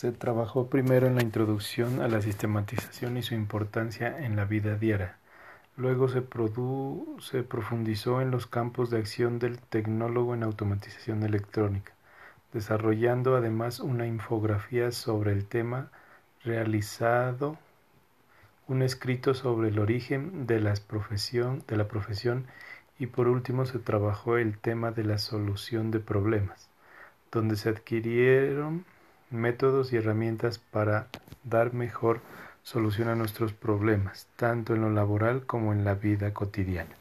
Se trabajó primero en la introducción a la sistematización y su importancia en la vida diaria. Luego se, se profundizó en los campos de acción del tecnólogo en automatización electrónica, desarrollando además una infografía sobre el tema realizado un escrito sobre el origen de, la profesión, de la profesión y por último se trabajó el tema de la solución de problemas, donde se adquirieron métodos y herramientas para dar mejor solución a nuestros problemas, tanto en lo laboral como en la vida cotidiana.